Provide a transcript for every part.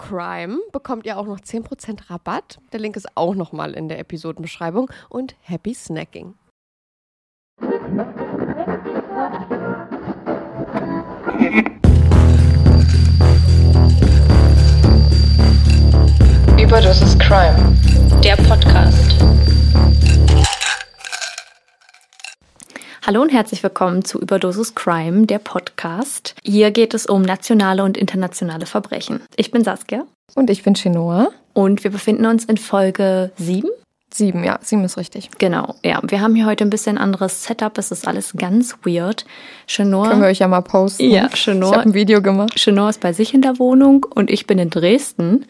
CRIME bekommt ihr auch noch 10% Rabatt. Der Link ist auch nochmal in der Episodenbeschreibung. Und happy snacking. Überdosis Crime, der Podcast. Hallo und herzlich willkommen zu Überdosis Crime, der Podcast. Hier geht es um nationale und internationale Verbrechen. Ich bin Saskia Und ich bin Chinoa. und wir befinden uns in Folge 7. Sieben, ja, sieben ist richtig. Genau, ja. Wir haben hier heute ein bisschen anderes Setup. Es ist alles ganz weird. Chenor, Können wir euch ja mal posten. Ja, Ich Chenor. habe ein Video gemacht. Chenor ist bei sich in der Wohnung und ich bin in Dresden.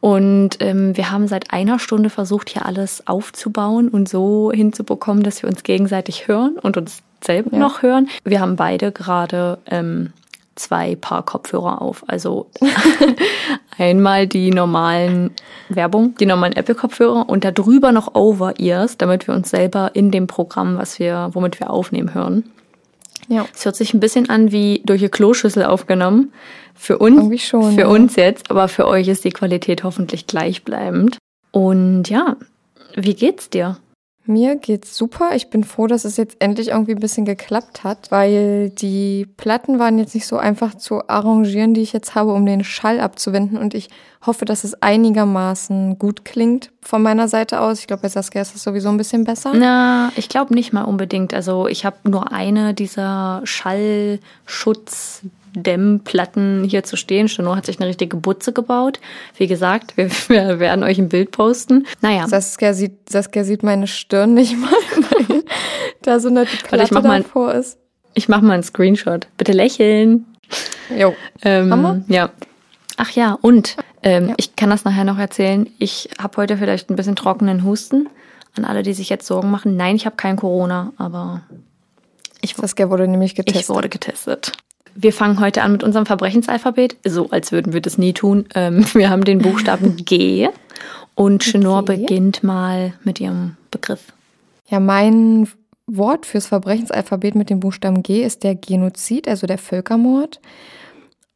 Und ähm, wir haben seit einer Stunde versucht, hier alles aufzubauen und so hinzubekommen, dass wir uns gegenseitig hören und uns selber Ja. noch hören. Wir haben beide gerade ähm, zwei Paar Kopfhörer auf. Also einmal die normalen Werbung, die normalen Apple-Kopfhörer und darüber noch Over-Ears, damit wir uns selber in dem Programm, was wir, womit wir aufnehmen, hören. Ja. Es hört sich ein bisschen an wie durch eine Kloschüssel aufgenommen. Für uns, schon, für ja. uns jetzt, aber für euch ist die Qualität hoffentlich gleichbleibend. Und ja, wie geht's dir? Mir geht's super. Ich bin froh, dass es jetzt endlich irgendwie ein bisschen geklappt hat, weil die Platten waren jetzt nicht so einfach zu arrangieren, die ich jetzt habe, um den Schall abzuwenden. Und ich hoffe, dass es einigermaßen gut klingt von meiner Seite aus. Ich glaube, bei Saskia ist es sowieso ein bisschen besser. Na, ich glaube nicht mal unbedingt. Also ich habe nur eine dieser Schallschutz Dämmplatten hier zu stehen. Steno hat sich eine richtige Butze gebaut. Wie gesagt, wir, wir werden euch ein Bild posten. Naja. Saskia sieht, Saskia sieht meine Stirn nicht mal, weil da so eine Platte Warte, ich mach mal, davor ist. Ich mache mal einen Screenshot. Bitte lächeln. Jo. Ähm, ja. Ach ja, und ähm, Ja. ich kann das nachher noch erzählen. Ich habe heute vielleicht ein bisschen trockenen Husten. An alle, die sich jetzt Sorgen machen. Nein, ich habe kein Corona, aber ich, Saskia wurde nämlich getestet. ich wurde getestet. Wir fangen heute an mit unserem Verbrechensalphabet, so als würden wir das nie tun. Ähm, wir haben den Buchstaben G und Chenor G. beginnt mal mit ihrem Begriff. Ja, mein Wort fürs Verbrechensalphabet mit dem Buchstaben G ist der Genozid, also der Völkermord.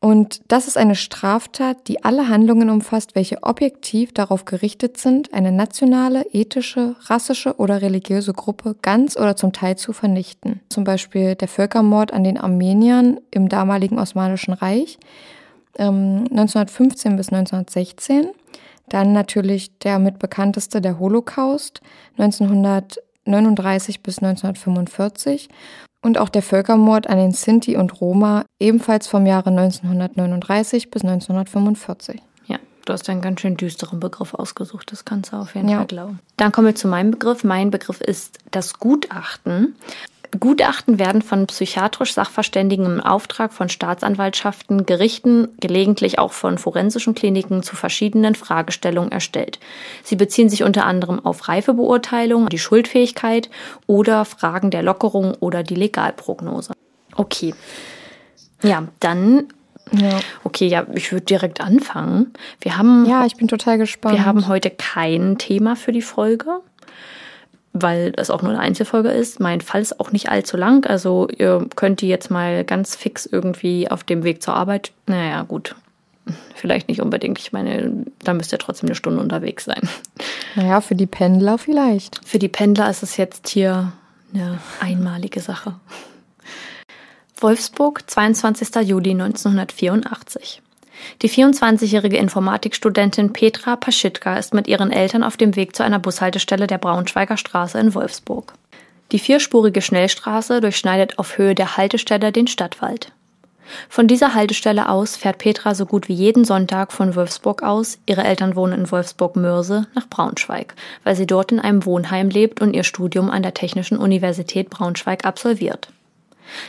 Und das ist eine Straftat, die alle Handlungen umfasst, welche objektiv darauf gerichtet sind, eine nationale, ethische, rassische oder religiöse Gruppe ganz oder zum Teil zu vernichten. Zum Beispiel der Völkermord an den Armeniern im damaligen Osmanischen Reich ähm, 1915 bis 1916. Dann natürlich der mit bekannteste, der Holocaust 1939 bis 1945 und auch der Völkermord an den Sinti und Roma ebenfalls vom Jahre 1939 bis 1945. Ja, du hast einen ganz schön düsteren Begriff ausgesucht, das kannst du auf jeden Ja. Fall glauben. Dann kommen wir zu meinem Begriff. Mein Begriff ist das Gutachten. Gutachten werden von psychiatrisch Sachverständigen im Auftrag von Staatsanwaltschaften, Gerichten, gelegentlich auch von forensischen Kliniken zu verschiedenen Fragestellungen erstellt. Sie beziehen sich unter anderem auf Reifebeurteilung, die Schuldfähigkeit oder Fragen der Lockerung oder die Legalprognose. Okay. Ja, dann, Ja, okay, ja, ich würde direkt anfangen. Wir haben ja ich bin total gespannt. wir haben heute kein Thema für die Folge, weil es auch nur eine Einzelfolge ist. Mein Fall ist auch nicht allzu lang, also ihr könnt die jetzt mal ganz fix irgendwie auf dem Weg zur Arbeit. Naja, gut. Vielleicht nicht unbedingt. Ich meine, da müsst ihr trotzdem eine Stunde unterwegs sein. naja, für die Pendler vielleicht. Für die Pendler ist es jetzt hier eine einmalige Sache. Wolfsburg, 22. Juli 1984. Die 24-jährige Informatikstudentin Petra Paschitka ist mit ihren Eltern auf dem Weg zu einer Bushaltestelle der Braunschweiger Straße in Wolfsburg. Die vierspurige Schnellstraße durchschneidet auf Höhe der Haltestelle den Stadtwald. Von dieser Haltestelle aus fährt Petra so gut wie jeden Sonntag von Wolfsburg aus, ihre Eltern wohnen in Wolfsburg-Mörse, nach Braunschweig, weil sie dort in einem Wohnheim lebt und ihr Studium an der Technischen Universität Braunschweig absolviert.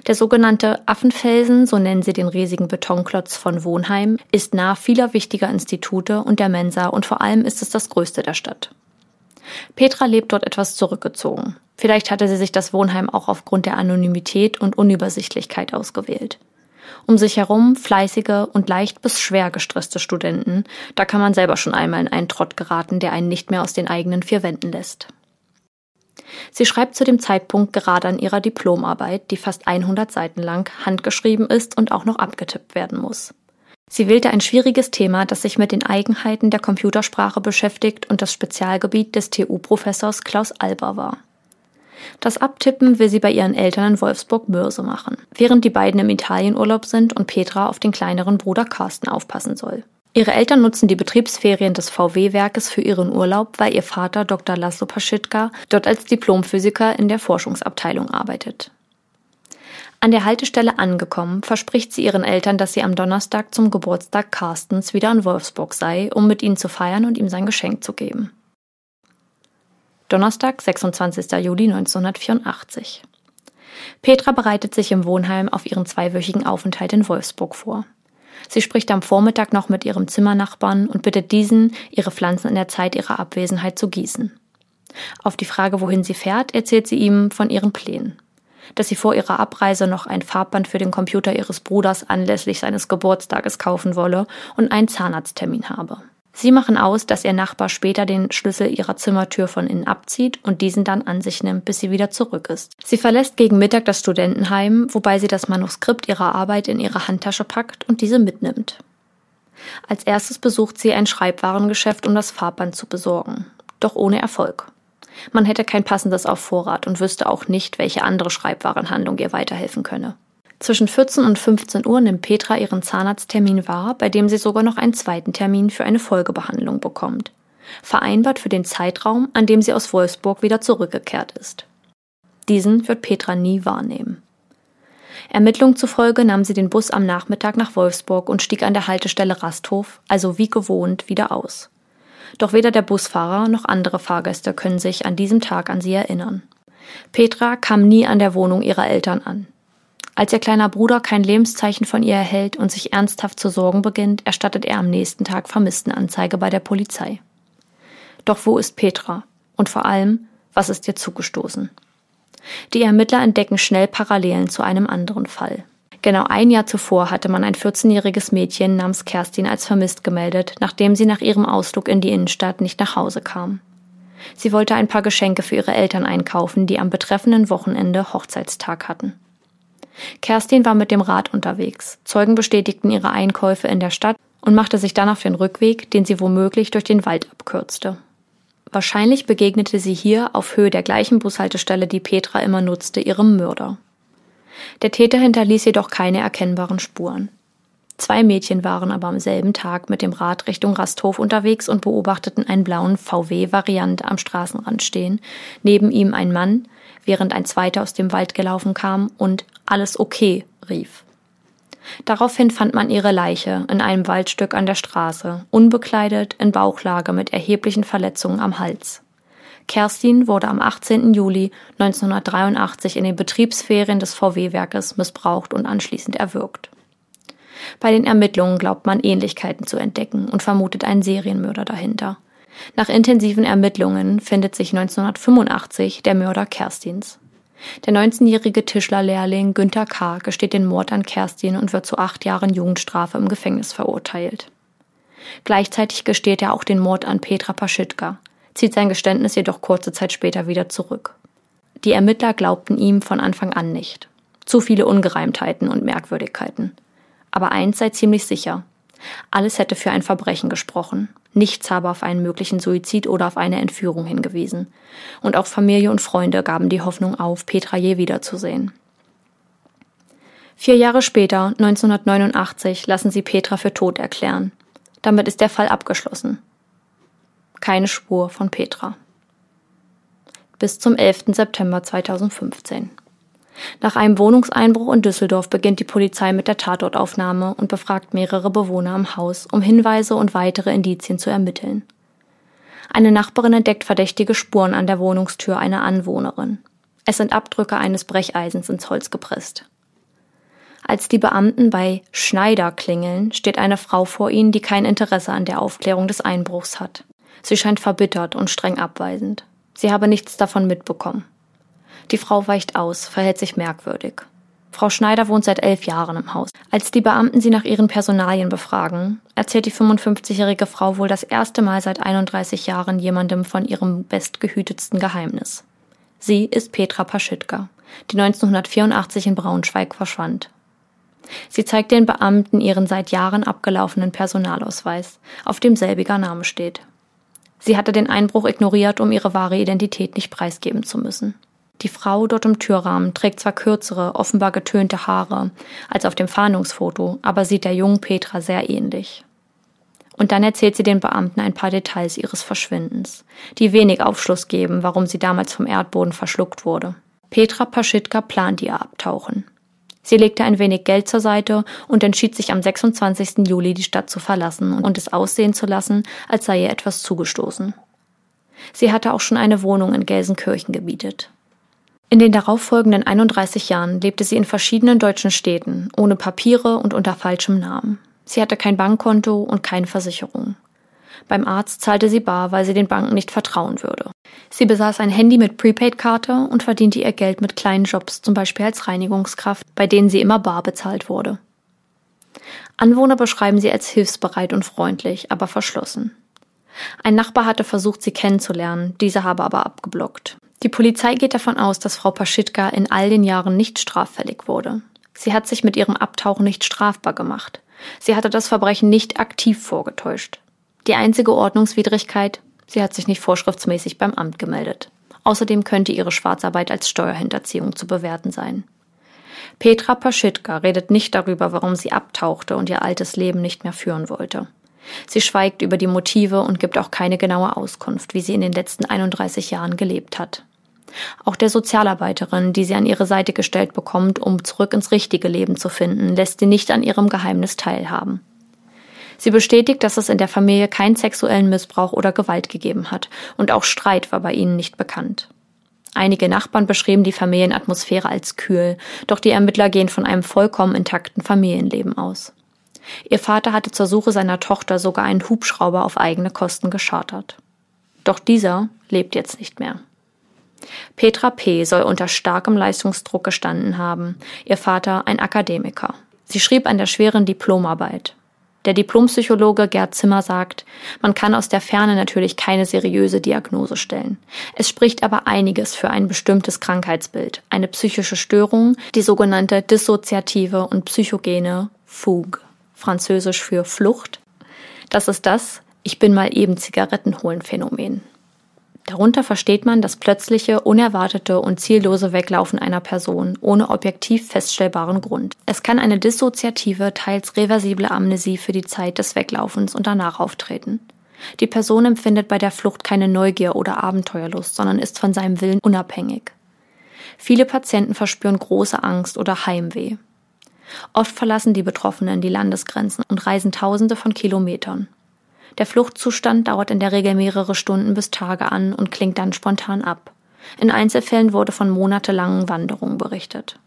Der sogenannte Affenfelsen, so nennen sie den riesigen Betonklotz von Wohnheim, ist nah vieler wichtiger Institute und der Mensa und vor allem ist es das größte der Stadt. Petra lebt dort etwas zurückgezogen. Vielleicht hatte sie sich das Wohnheim auch aufgrund der Anonymität und Unübersichtlichkeit ausgewählt. Um sich herum fleißige und leicht bis schwer gestresste Studenten, da kann man selber schon einmal in einen Trott geraten, der einen nicht mehr aus den eigenen vier Wänden lässt. Sie schreibt zu dem Zeitpunkt gerade an ihrer Diplomarbeit, die fast 100 Seiten lang handgeschrieben ist und auch noch abgetippt werden muss. Sie wählte ein schwieriges Thema, das sich mit den Eigenheiten der Computersprache beschäftigt und das Spezialgebiet des TU-Professors Klaus Alber war. Das Abtippen will sie bei ihren Eltern in Wolfsburg-Mörse machen, während die beiden im Italienurlaub sind und Petra auf den kleineren Bruder Carsten aufpassen soll. Ihre Eltern nutzen die Betriebsferien des VW-Werkes für ihren Urlaub, weil ihr Vater Dr. Laszlo Paschitka dort als Diplomphysiker in der Forschungsabteilung arbeitet. An der Haltestelle angekommen, verspricht sie ihren Eltern, dass sie am Donnerstag zum Geburtstag Carstens wieder in Wolfsburg sei, um mit ihnen zu feiern und ihm sein Geschenk zu geben. Donnerstag, 26. Juli 1984. Petra bereitet sich im Wohnheim auf ihren zweiwöchigen Aufenthalt in Wolfsburg vor. Sie spricht am Vormittag noch mit ihrem Zimmernachbarn und bittet diesen, ihre Pflanzen in der Zeit ihrer Abwesenheit zu gießen. Auf die Frage, wohin sie fährt, erzählt sie ihm von ihren Plänen. Dass sie vor ihrer Abreise noch ein Farbband für den Computer ihres Bruders anlässlich seines Geburtstages kaufen wolle und einen Zahnarzttermin habe. Sie machen aus, dass ihr Nachbar später den Schlüssel ihrer Zimmertür von innen abzieht und diesen dann an sich nimmt, bis sie wieder zurück ist. Sie verlässt gegen Mittag das Studentenheim, wobei sie das Manuskript ihrer Arbeit in ihre Handtasche packt und diese mitnimmt. Als erstes besucht sie ein Schreibwarengeschäft, um das Farbband zu besorgen. Doch ohne Erfolg. Man hätte kein passendes auf Vorrat und wüsste auch nicht, welche andere Schreibwarenhandlung ihr weiterhelfen könne. Zwischen 14 und 15 Uhr nimmt Petra ihren Zahnarzttermin wahr, bei dem sie sogar noch einen zweiten Termin für eine Folgebehandlung bekommt. Vereinbart für den Zeitraum, an dem sie aus Wolfsburg wieder zurückgekehrt ist. Diesen wird Petra nie wahrnehmen. Ermittlungen zufolge nahm sie den Bus am Nachmittag nach Wolfsburg und stieg an der Haltestelle Rasthof, also wie gewohnt, wieder aus. Doch weder der Busfahrer noch andere Fahrgäste können sich an diesem Tag an sie erinnern. Petra kam nie an der Wohnung ihrer Eltern an. Als ihr kleiner Bruder kein Lebenszeichen von ihr erhält und sich ernsthaft zu sorgen beginnt, erstattet er am nächsten Tag Vermisstenanzeige bei der Polizei. Doch wo ist Petra? Und vor allem, was ist ihr zugestoßen? Die Ermittler entdecken schnell Parallelen zu einem anderen Fall. Genau ein Jahr zuvor hatte man ein 14-jähriges Mädchen namens Kerstin als vermisst gemeldet, nachdem sie nach ihrem Ausflug in die Innenstadt nicht nach Hause kam. Sie wollte ein paar Geschenke für ihre Eltern einkaufen, die am betreffenden Wochenende Hochzeitstag hatten. Kerstin war mit dem Rad unterwegs. Zeugen bestätigten ihre Einkäufe in der Stadt und machte sich dann auf den Rückweg, den sie womöglich durch den Wald abkürzte. Wahrscheinlich begegnete sie hier auf Höhe der gleichen Bushaltestelle, die Petra immer nutzte, ihrem Mörder. Der Täter hinterließ jedoch keine erkennbaren Spuren. Zwei Mädchen waren aber am selben Tag mit dem Rad Richtung Rasthof unterwegs und beobachteten einen blauen VW-Variant am Straßenrand stehen, neben ihm ein Mann, während ein zweiter aus dem Wald gelaufen kam und alles okay rief. Daraufhin fand man ihre Leiche in einem Waldstück an der Straße, unbekleidet, in Bauchlage mit erheblichen Verletzungen am Hals. Kerstin wurde am 18. Juli 1983 in den Betriebsferien des VW-Werkes missbraucht und anschließend erwürgt. Bei den Ermittlungen glaubt man Ähnlichkeiten zu entdecken und vermutet einen Serienmörder dahinter. Nach intensiven Ermittlungen findet sich 1985 der Mörder Kerstins. Der 19-jährige Tischlerlehrling Günther K. gesteht den Mord an Kerstin und wird zu acht Jahren Jugendstrafe im Gefängnis verurteilt. Gleichzeitig gesteht er auch den Mord an Petra Paschitka, zieht sein Geständnis jedoch kurze Zeit später wieder zurück. Die Ermittler glaubten ihm von Anfang an nicht. Zu viele Ungereimtheiten und Merkwürdigkeiten. Aber eins sei ziemlich sicher. Alles hätte für ein Verbrechen gesprochen. Nichts habe auf einen möglichen Suizid oder auf eine Entführung hingewiesen. Und auch Familie und Freunde gaben die Hoffnung auf, Petra je wiederzusehen. Vier Jahre später, 1989, lassen sie Petra für tot erklären. Damit ist der Fall abgeschlossen. Keine Spur von Petra. Bis zum 11. September 2015. Nach einem Wohnungseinbruch in Düsseldorf beginnt die Polizei mit der Tatortaufnahme und befragt mehrere Bewohner im Haus, um Hinweise und weitere Indizien zu ermitteln. Eine Nachbarin entdeckt verdächtige Spuren an der Wohnungstür einer Anwohnerin. Es sind Abdrücke eines Brecheisens ins Holz gepresst. Als die Beamten bei Schneider klingeln, steht eine Frau vor ihnen, die kein Interesse an der Aufklärung des Einbruchs hat. Sie scheint verbittert und streng abweisend. Sie habe nichts davon mitbekommen. Die Frau weicht aus, verhält sich merkwürdig. Frau Schneider wohnt seit elf Jahren im Haus. Als die Beamten sie nach ihren Personalien befragen, erzählt die 55-jährige Frau wohl das erste Mal seit 31 Jahren jemandem von ihrem bestgehütetsten Geheimnis. Sie ist Petra Paschitka, die 1984 in Braunschweig verschwand. Sie zeigt den Beamten ihren seit Jahren abgelaufenen Personalausweis, auf dem selbiger Name steht. Sie hatte den Einbruch ignoriert, um ihre wahre Identität nicht preisgeben zu müssen. Die Frau dort im Türrahmen trägt zwar kürzere, offenbar getönte Haare als auf dem Fahndungsfoto, aber sieht der jungen Petra sehr ähnlich. Und dann erzählt sie den Beamten ein paar Details ihres Verschwindens, die wenig Aufschluss geben, warum sie damals vom Erdboden verschluckt wurde. Petra Paschitka plant ihr Abtauchen. Sie legte ein wenig Geld zur Seite und entschied sich am 26. Juli die Stadt zu verlassen und es aussehen zu lassen, als sei ihr etwas zugestoßen. Sie hatte auch schon eine Wohnung in Gelsenkirchen gebietet. In den darauffolgenden 31 Jahren lebte sie in verschiedenen deutschen Städten, ohne Papiere und unter falschem Namen. Sie hatte kein Bankkonto und keine Versicherung. Beim Arzt zahlte sie bar, weil sie den Banken nicht vertrauen würde. Sie besaß ein Handy mit Prepaid-Karte und verdiente ihr Geld mit kleinen Jobs, zum Beispiel als Reinigungskraft, bei denen sie immer bar bezahlt wurde. Anwohner beschreiben sie als hilfsbereit und freundlich, aber verschlossen. Ein Nachbar hatte versucht, sie kennenzulernen, dieser habe aber abgeblockt. Die Polizei geht davon aus, dass Frau Paschitka in all den Jahren nicht straffällig wurde. Sie hat sich mit ihrem Abtauchen nicht strafbar gemacht. Sie hatte das Verbrechen nicht aktiv vorgetäuscht. Die einzige Ordnungswidrigkeit, sie hat sich nicht vorschriftsmäßig beim Amt gemeldet. Außerdem könnte ihre Schwarzarbeit als Steuerhinterziehung zu bewerten sein. Petra Paschitka redet nicht darüber, warum sie abtauchte und ihr altes Leben nicht mehr führen wollte. Sie schweigt über die Motive und gibt auch keine genaue Auskunft, wie sie in den letzten 31 Jahren gelebt hat. Auch der Sozialarbeiterin, die sie an ihre Seite gestellt bekommt, um zurück ins richtige Leben zu finden, lässt sie nicht an ihrem Geheimnis teilhaben. Sie bestätigt, dass es in der Familie keinen sexuellen Missbrauch oder Gewalt gegeben hat, und auch Streit war bei ihnen nicht bekannt. Einige Nachbarn beschrieben die Familienatmosphäre als kühl, doch die Ermittler gehen von einem vollkommen intakten Familienleben aus. Ihr Vater hatte zur Suche seiner Tochter sogar einen Hubschrauber auf eigene Kosten geschartert. Doch dieser lebt jetzt nicht mehr. Petra P. soll unter starkem Leistungsdruck gestanden haben, ihr Vater ein Akademiker. Sie schrieb an der schweren Diplomarbeit. Der Diplompsychologe Gerd Zimmer sagt, man kann aus der Ferne natürlich keine seriöse Diagnose stellen. Es spricht aber einiges für ein bestimmtes Krankheitsbild, eine psychische Störung, die sogenannte dissoziative und psychogene Fugue, französisch für Flucht. Das ist das Ich bin mal eben Zigaretten holen Phänomen. Darunter versteht man das plötzliche, unerwartete und ziellose Weglaufen einer Person ohne objektiv feststellbaren Grund. Es kann eine dissoziative, teils reversible Amnesie für die Zeit des Weglaufens und danach auftreten. Die Person empfindet bei der Flucht keine Neugier oder Abenteuerlust, sondern ist von seinem Willen unabhängig. Viele Patienten verspüren große Angst oder Heimweh. Oft verlassen die Betroffenen die Landesgrenzen und reisen Tausende von Kilometern. Der Fluchtzustand dauert in der Regel mehrere Stunden bis Tage an und klingt dann spontan ab. In Einzelfällen wurde von monatelangen Wanderungen berichtet.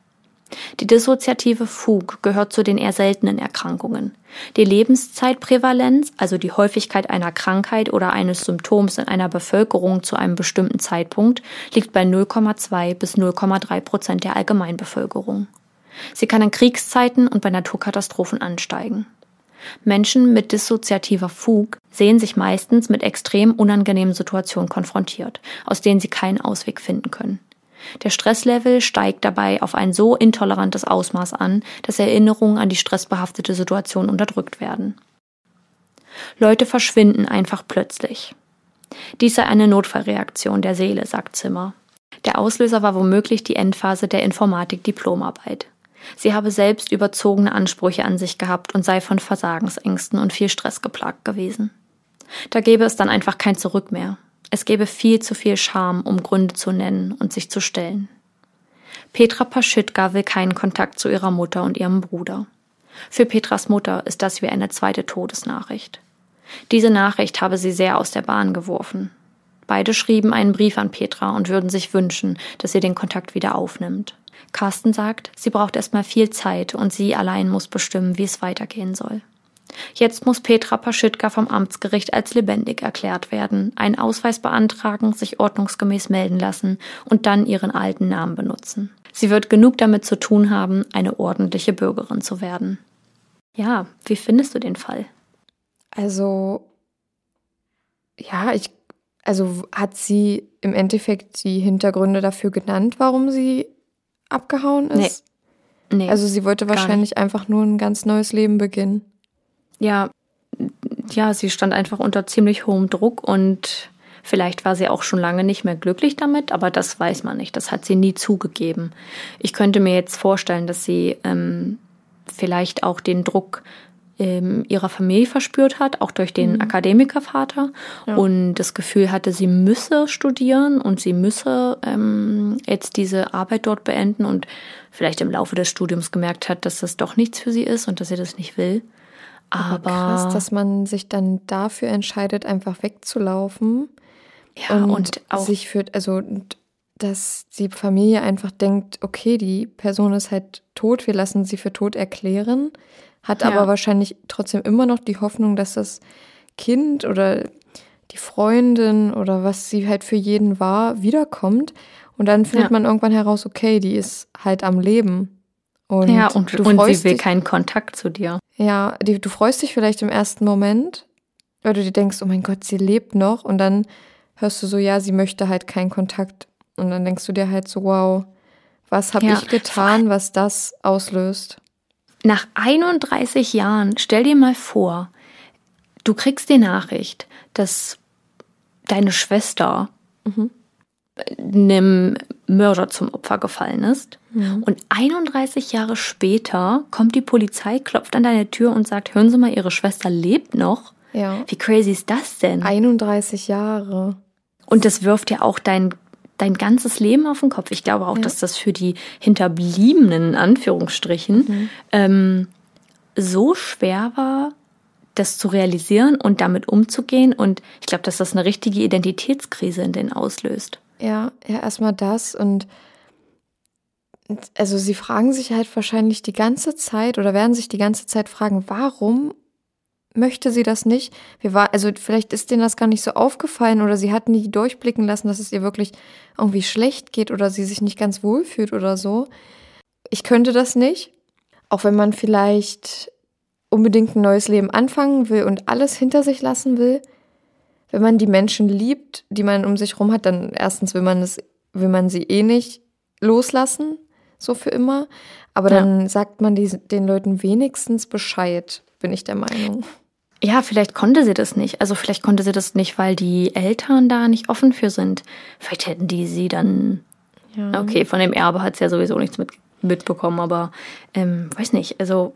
Die dissoziative Fug gehört zu den eher seltenen Erkrankungen. Die Lebenszeitprävalenz, also die Häufigkeit einer Krankheit oder eines Symptoms in einer Bevölkerung zu einem bestimmten Zeitpunkt, liegt bei 0,2 bis 0,3 Prozent der Allgemeinbevölkerung. Sie kann in Kriegszeiten und bei Naturkatastrophen ansteigen. Menschen mit dissoziativer Fug sehen sich meistens mit extrem unangenehmen Situationen konfrontiert, aus denen sie keinen Ausweg finden können. Der Stresslevel steigt dabei auf ein so intolerantes Ausmaß an, dass Erinnerungen an die stressbehaftete Situation unterdrückt werden. Leute verschwinden einfach plötzlich. Dies sei eine Notfallreaktion der Seele, sagt Zimmer. Der Auslöser war womöglich die Endphase der Informatik-Diplomarbeit. Sie habe selbst überzogene Ansprüche an sich gehabt und sei von Versagensängsten und viel Stress geplagt gewesen. Da gäbe es dann einfach kein Zurück mehr. Es gäbe viel zu viel Scham, um Gründe zu nennen und sich zu stellen. Petra Paschitka will keinen Kontakt zu ihrer Mutter und ihrem Bruder. Für Petras Mutter ist das wie eine zweite Todesnachricht. Diese Nachricht habe sie sehr aus der Bahn geworfen. Beide schrieben einen Brief an Petra und würden sich wünschen, dass sie den Kontakt wieder aufnimmt. Carsten sagt, sie braucht erstmal viel Zeit und sie allein muss bestimmen, wie es weitergehen soll. Jetzt muss Petra Paschitka vom Amtsgericht als lebendig erklärt werden, einen Ausweis beantragen, sich ordnungsgemäß melden lassen und dann ihren alten Namen benutzen. Sie wird genug damit zu tun haben, eine ordentliche Bürgerin zu werden. Ja, wie findest du den Fall? Also, ja, ich, also hat sie im Endeffekt die Hintergründe dafür genannt, warum sie abgehauen ist? Nee. nee also sie wollte wahrscheinlich einfach nur ein ganz neues Leben beginnen. Ja, ja, sie stand einfach unter ziemlich hohem Druck und vielleicht war sie auch schon lange nicht mehr glücklich damit, aber das weiß man nicht. Das hat sie nie zugegeben. Ich könnte mir jetzt vorstellen, dass sie ähm, vielleicht auch den Druck ähm, ihrer Familie verspürt hat, auch durch den mhm. Akademikervater ja. und das Gefühl hatte, sie müsse studieren und sie müsse ähm, jetzt diese Arbeit dort beenden und vielleicht im Laufe des Studiums gemerkt hat, dass das doch nichts für sie ist und dass sie das nicht will. Aber, Aber krass, dass man sich dann dafür entscheidet, einfach wegzulaufen. Ja, und, und auch sich für, also dass die Familie einfach denkt, okay, die Person ist halt tot, wir lassen sie für tot erklären hat ja. aber wahrscheinlich trotzdem immer noch die Hoffnung, dass das Kind oder die Freundin oder was sie halt für jeden war, wiederkommt. Und dann findet ja. man irgendwann heraus, okay, die ist halt am Leben. Und ja, und, du und sie will dich, keinen Kontakt zu dir. Ja, die, du freust dich vielleicht im ersten Moment, weil du dir denkst, oh mein Gott, sie lebt noch. Und dann hörst du so, ja, sie möchte halt keinen Kontakt. Und dann denkst du dir halt so, wow, was habe ja. ich getan, was das auslöst? Nach 31 Jahren, stell dir mal vor, du kriegst die Nachricht, dass deine Schwester mhm. einem Mörder zum Opfer gefallen ist. Und 31 Jahre später kommt die Polizei, klopft an deine Tür und sagt, hören Sie mal, Ihre Schwester lebt noch. Ja. Wie crazy ist das denn? 31 Jahre. Und das wirft ja auch dein, dein ganzes Leben auf den Kopf. Ich glaube auch, dass das für die Hinterbliebenen, in Anführungsstrichen, ähm, so schwer war, das zu realisieren und damit umzugehen. Und ich glaube, dass das eine richtige Identitätskrise in denen auslöst. Ja, ja, erstmal das und also sie fragen sich halt wahrscheinlich die ganze Zeit oder werden sich die ganze Zeit fragen, warum möchte sie das nicht? Wir war, also vielleicht ist denen das gar nicht so aufgefallen oder sie hat nie durchblicken lassen, dass es ihr wirklich irgendwie schlecht geht oder sie sich nicht ganz wohl fühlt oder so. Ich könnte das nicht, auch wenn man vielleicht unbedingt ein neues Leben anfangen will und alles hinter sich lassen will. Wenn man die Menschen liebt, die man um sich rum hat, dann erstens will man es, will man sie eh nicht loslassen, so für immer. Aber Ja. dann sagt man die, den Leuten wenigstens Bescheid, bin ich der Meinung. Ja, vielleicht konnte sie das nicht. Also vielleicht konnte sie das nicht, weil die Eltern da nicht offen für sind. Vielleicht hätten die sie dann. Ja. Okay, von dem Erbe hat sie ja sowieso nichts mit, mitbekommen, aber ähm, weiß nicht. Also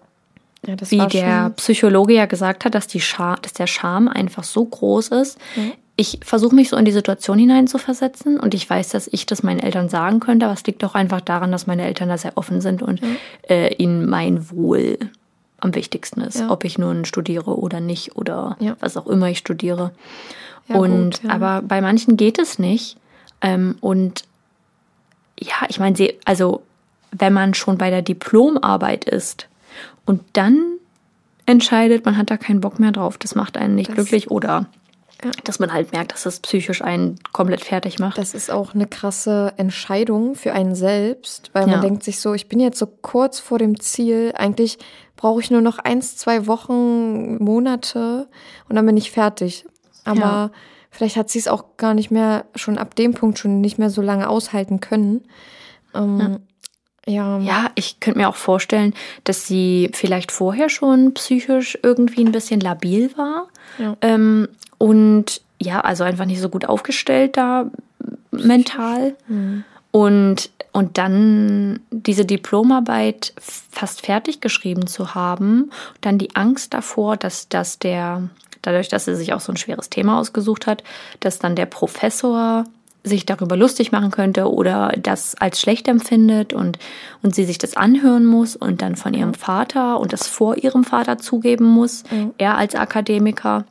Ja, wie der Psychologe ja gesagt hat, dass, die Scham, dass der Scham einfach so groß ist. Ich versuche mich so in die Situation hineinzuversetzen und ich weiß, dass ich das meinen Eltern sagen könnte, aber es liegt auch einfach daran, dass meine Eltern da sehr offen sind und äh, ihnen mein Wohl am wichtigsten ist. Ja. Ob ich nun studiere oder nicht oder Ja. was auch immer ich studiere. Ja, und gut, aber bei manchen geht es nicht. Ähm, und ja, ich meine, sie, also wenn man schon bei der Diplomarbeit ist und dann entscheidet, man hat da keinen Bock mehr drauf, das macht einen nicht Das- glücklich oder dass man halt merkt, dass es psychisch einen komplett fertig macht. Das ist auch eine krasse Entscheidung für einen selbst, weil man denkt sich so, ich bin jetzt so kurz vor dem Ziel, eigentlich brauche ich nur noch eins, zwei Wochen, Monate und dann bin ich fertig. Aber Ja. vielleicht hat sie es auch gar nicht mehr, schon ab dem Punkt schon nicht mehr so lange aushalten können. Ähm, ja. Ja, ich könnte mir auch vorstellen, dass sie vielleicht vorher schon psychisch irgendwie ein bisschen labil war. Ja. Ähm, und ja, also einfach nicht so gut aufgestellt da mental. Mhm. Und, und dann diese Diplomarbeit fast fertig geschrieben zu haben, dann die Angst davor, dass, dass der, dadurch, dass sie sich auch so ein schweres Thema ausgesucht hat, dass dann der Professor sich darüber lustig machen könnte oder das als schlecht empfindet und, und sie sich das anhören muss und dann von ihrem Vater und das vor ihrem Vater zugeben muss, er als Akademiker.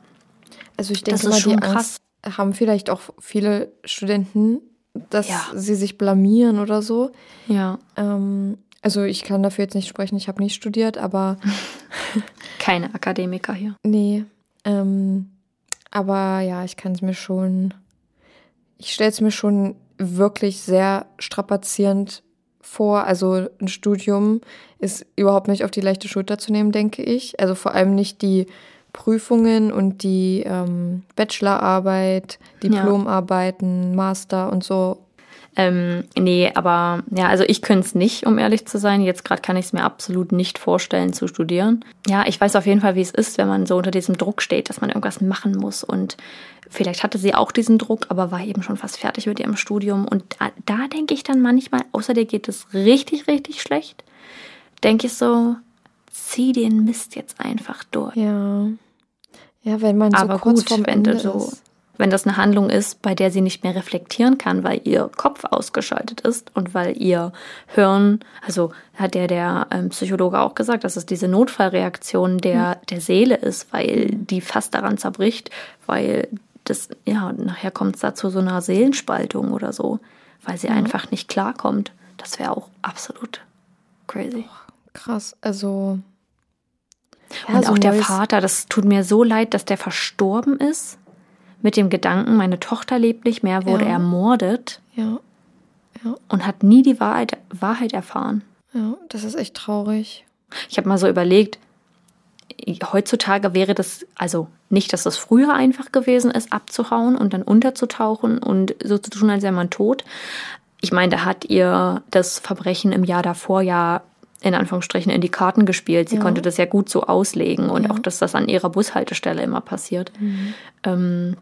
Also ich Das denke ist mal, schon die Angst haben vielleicht auch viele Studenten, dass Ja. sie sich blamieren oder so. Ja, Ähm, also ich kann dafür jetzt nicht sprechen, ich habe nicht studiert, aber keine Akademiker hier. nee. Ähm, aber ja, ich kann es mir schon, ich stelle es mir schon wirklich sehr strapazierend vor. Also ein Studium ist überhaupt nicht auf die leichte Schulter zu nehmen, denke ich. Also vor allem nicht die Prüfungen und die ähm, Bachelorarbeit, Diplomarbeiten, Master und so. Ähm, nee, aber ja, also ich könnte es nicht, um ehrlich zu sein. Jetzt gerade kann ich es mir absolut nicht vorstellen zu studieren. Ja, ich weiß auf jeden Fall, wie es ist, wenn man so unter diesem Druck steht, dass man irgendwas machen muss. Und vielleicht hatte sie auch diesen Druck, aber war eben schon fast fertig mit ihrem Studium. Und da, da denke ich dann manchmal, außer dir geht es richtig, richtig schlecht, denke ich so, zieh den Mist jetzt einfach durch. Ja. Ja, wenn man so Aber kurz gut, vorm wenn, Ende so, ist. wenn das eine Handlung ist, bei der sie nicht mehr reflektieren kann, weil ihr Kopf ausgeschaltet ist und weil ihr Hirn, also hat der, der ähm, Psychologe auch gesagt, dass es diese Notfallreaktion der, der Seele ist, weil die fast daran zerbricht, weil das, ja, nachher kommt es da zu so einer Seelenspaltung oder so, weil sie einfach nicht klarkommt. Das wäre auch absolut crazy. Krass, also. Ja, Und so auch der neues- Vater, das tut mir so leid, dass der verstorben ist. Mit dem Gedanken, meine Tochter lebt nicht mehr, wurde Ja. ermordet Ja, und hat nie die Wahrheit, Wahrheit erfahren. ja, das ist echt traurig. Ich habe mal so überlegt, heutzutage wäre das, also nicht, dass das früher einfach gewesen ist, abzuhauen und dann unterzutauchen und so zu tun, als wäre man tot. Ich meine, da hat ihr das Verbrechen im Jahr davor ja in Anführungsstrichen in die Karten gespielt. Sie Ja. konnte das ja gut so auslegen und Ja. auch, dass das an ihrer Bushaltestelle immer passiert. Ähm,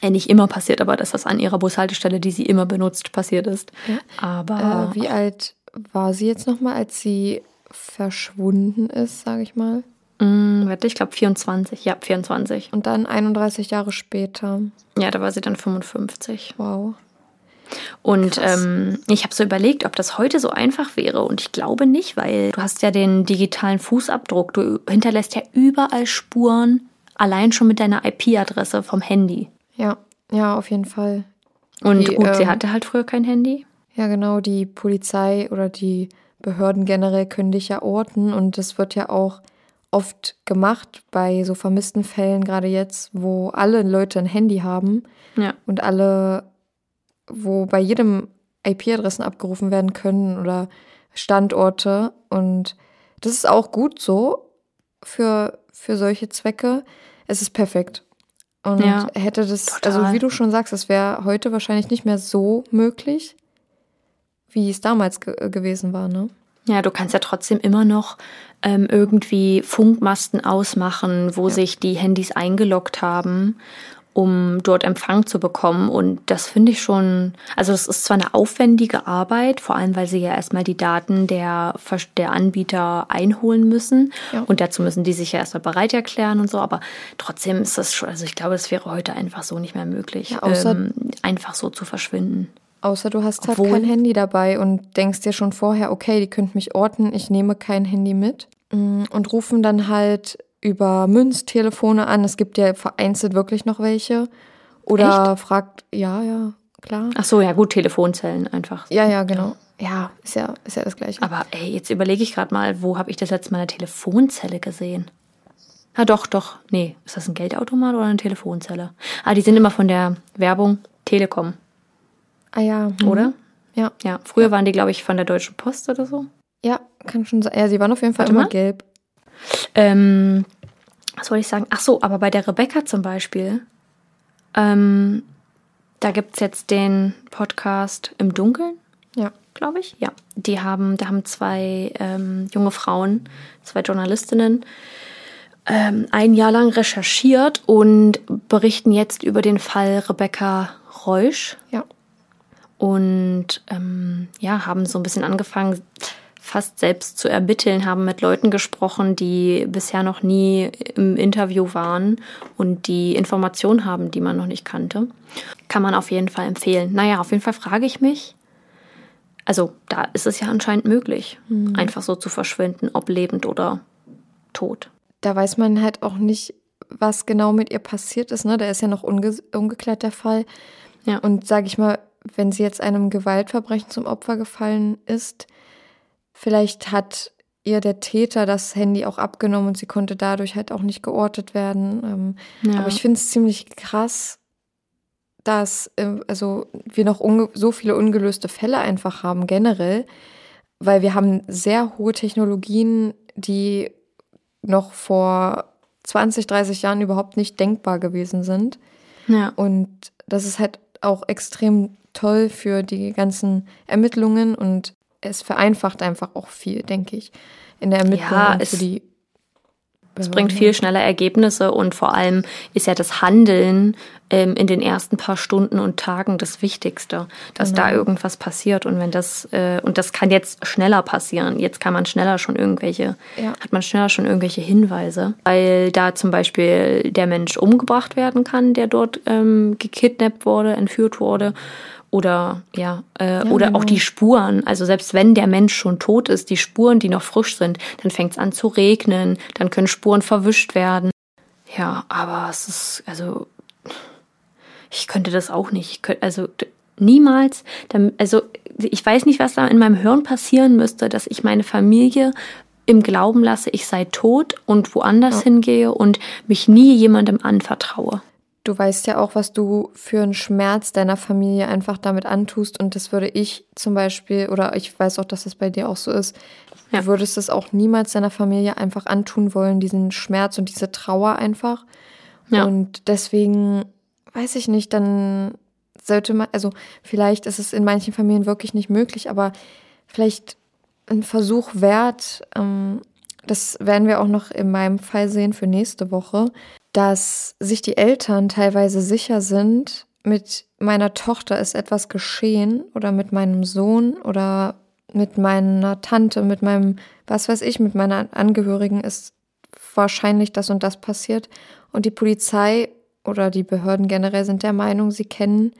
äh, nicht immer passiert, aber dass das an ihrer Bushaltestelle, die sie immer benutzt, passiert ist. Aber Äh, wie alt war sie jetzt nochmal, als sie verschwunden ist, sage ich mal? mh, warte, ich glaube 24, ja, 24. Und dann 31 Jahre später. Ja, da war sie dann 55. Wow. Und ähm, ich habe so überlegt, ob das heute so einfach wäre. Und ich glaube nicht, weil du hast ja den digitalen Fußabdruck. Du hinterlässt ja überall Spuren, allein schon mit deiner IP-Adresse vom Handy. Ja, ja, auf jeden Fall. Und Die, gut, sie ähm, hatte halt früher kein Handy. Ja, genau, die Polizei oder die Behörden generell können dich ja orten und das wird ja auch oft gemacht bei so vermissten Fällen, gerade jetzt, wo alle Leute ein Handy haben Ja. und alle, wo bei jedem IP-Adressen abgerufen werden können oder Standorte und das ist auch gut so für, für solche Zwecke. Es ist perfekt. Und Ja, hätte das, total. also wie du schon sagst, das wäre heute wahrscheinlich nicht mehr so möglich, wie es damals ge gewesen war, ne? Ja, du kannst ja trotzdem immer noch ähm, irgendwie Funkmasten ausmachen, wo sich die Handys eingeloggt haben, um dort Empfang zu bekommen. Und das finde ich schon, also das ist zwar eine aufwendige Arbeit, vor allem weil sie ja erstmal die Daten der, der Anbieter einholen müssen. Ja. Und dazu müssen die sich ja erstmal bereit erklären und so. Aber trotzdem ist das schon, also ich glaube, es wäre heute einfach so nicht mehr möglich, Ja, ähm, einfach so zu verschwinden. Außer du hast halt Obwohl- kein Handy dabei und denkst dir schon vorher, okay, die könnten mich orten, ich nehme kein Handy mit. Mm, Und rufen dann halt über Münztelefone an. Es gibt ja vereinzelt wirklich noch welche. Oder fragt, ja, ja, klar. Ach so, ja gut, Telefonzellen einfach. Ja, ja, genau. Ja, ist ja, ist ja das Gleiche. Aber ey, jetzt überlege ich gerade mal, wo habe ich das letzte Mal eine Telefonzelle gesehen? Ah, doch, doch. Nee, ist das ein Geldautomat oder eine Telefonzelle? Ah, die sind immer von der Werbung Telekom, Ah ja. mhm. oder? Ja. Ja, früher waren die, glaube ich, von der Deutschen Post oder so. Ja, kann schon sein. Ja, sie waren auf jeden Fall Warte immer mal. gelb. Ähm, was wollte ich sagen? Ach so, aber bei der Rebecca zum Beispiel, ähm, da gibt's jetzt den Podcast im Dunkeln. Ja. glaube ich. Ja, die haben, da haben zwei ähm, junge Frauen, zwei Journalistinnen, ähm, ein Jahr lang recherchiert und berichten jetzt über den Fall Rebecca Reusch Ja. und ähm, ja, haben so ein bisschen angefangen, fast selbst zu ermitteln, haben mit Leuten gesprochen, die bisher noch nie im Interview waren und die Informationen haben, die man noch nicht kannte. Kann man auf jeden Fall empfehlen. Naja, auf jeden Fall frage ich mich, also da ist es ja anscheinend möglich, einfach so zu verschwinden, ob lebend oder tot. Da weiß man halt auch nicht, was genau mit ihr passiert ist. Ne? Da ist ja noch unge ungeklärt der Fall. Ja. Und sage ich mal, wenn sie jetzt einem Gewaltverbrechen zum Opfer gefallen ist, vielleicht hat ihr der Täter das Handy auch abgenommen und sie konnte dadurch halt auch nicht geortet werden. Ähm, Ja. Aber ich finde es ziemlich krass, dass ähm, also wir noch so viele ungelöste Fälle einfach haben generell, weil wir haben sehr hohe Technologien, die noch vor 20, 30 Jahren überhaupt nicht denkbar gewesen sind. ja. Und das ist halt auch extrem toll für die ganzen Ermittlungen und es vereinfacht einfach auch viel, denke ich, in der Ermittlung Ja, es- für die Es bringt viel schneller Ergebnisse und vor allem ist ja das Handeln ähm, in den ersten paar Stunden und Tagen das Wichtigste, dass da Genau. irgendwas passiert und wenn das äh, und das kann jetzt schneller passieren. Jetzt kann man schneller schon irgendwelche, Ja. hat man schneller schon irgendwelche Hinweise, weil da zum Beispiel der Mensch umgebracht werden kann, der dort ähm, gekidnappt wurde, entführt wurde. Oder ja, äh, oder genau. auch die Spuren. Also selbst wenn der Mensch schon tot ist, die Spuren, die noch frisch sind, dann fängt es an zu regnen, dann können Spuren verwischt werden. Ja, aber es ist, also ich könnte das auch nicht. Ich könnte, also niemals, also ich weiß nicht, was da in meinem Hirn passieren müsste, dass ich meine Familie im Glauben lasse, ich sei tot und woanders hingehe und mich nie jemandem anvertraue. Du weißt ja auch, was du für einen Schmerz deiner Familie einfach damit antust. Und das würde ich zum Beispiel, oder ich weiß auch, dass das bei dir auch so ist, Ja. du würdest es auch niemals deiner Familie einfach antun wollen, diesen Schmerz und diese Trauer einfach. Ja. Und deswegen, weiß ich nicht, dann sollte man, also vielleicht ist es in manchen Familien wirklich nicht möglich, aber vielleicht ein Versuch wert. Ähm, das werden wir auch noch in meinem Fall sehen für nächste Woche. dass sich die Eltern teilweise sicher sind, mit meiner Tochter ist etwas geschehen oder mit meinem Sohn oder mit meiner Tante, mit meinem, was weiß ich, mit meiner Angehörigen ist wahrscheinlich das und das passiert. Und die Polizei oder die Behörden generell sind der Meinung, sie kennen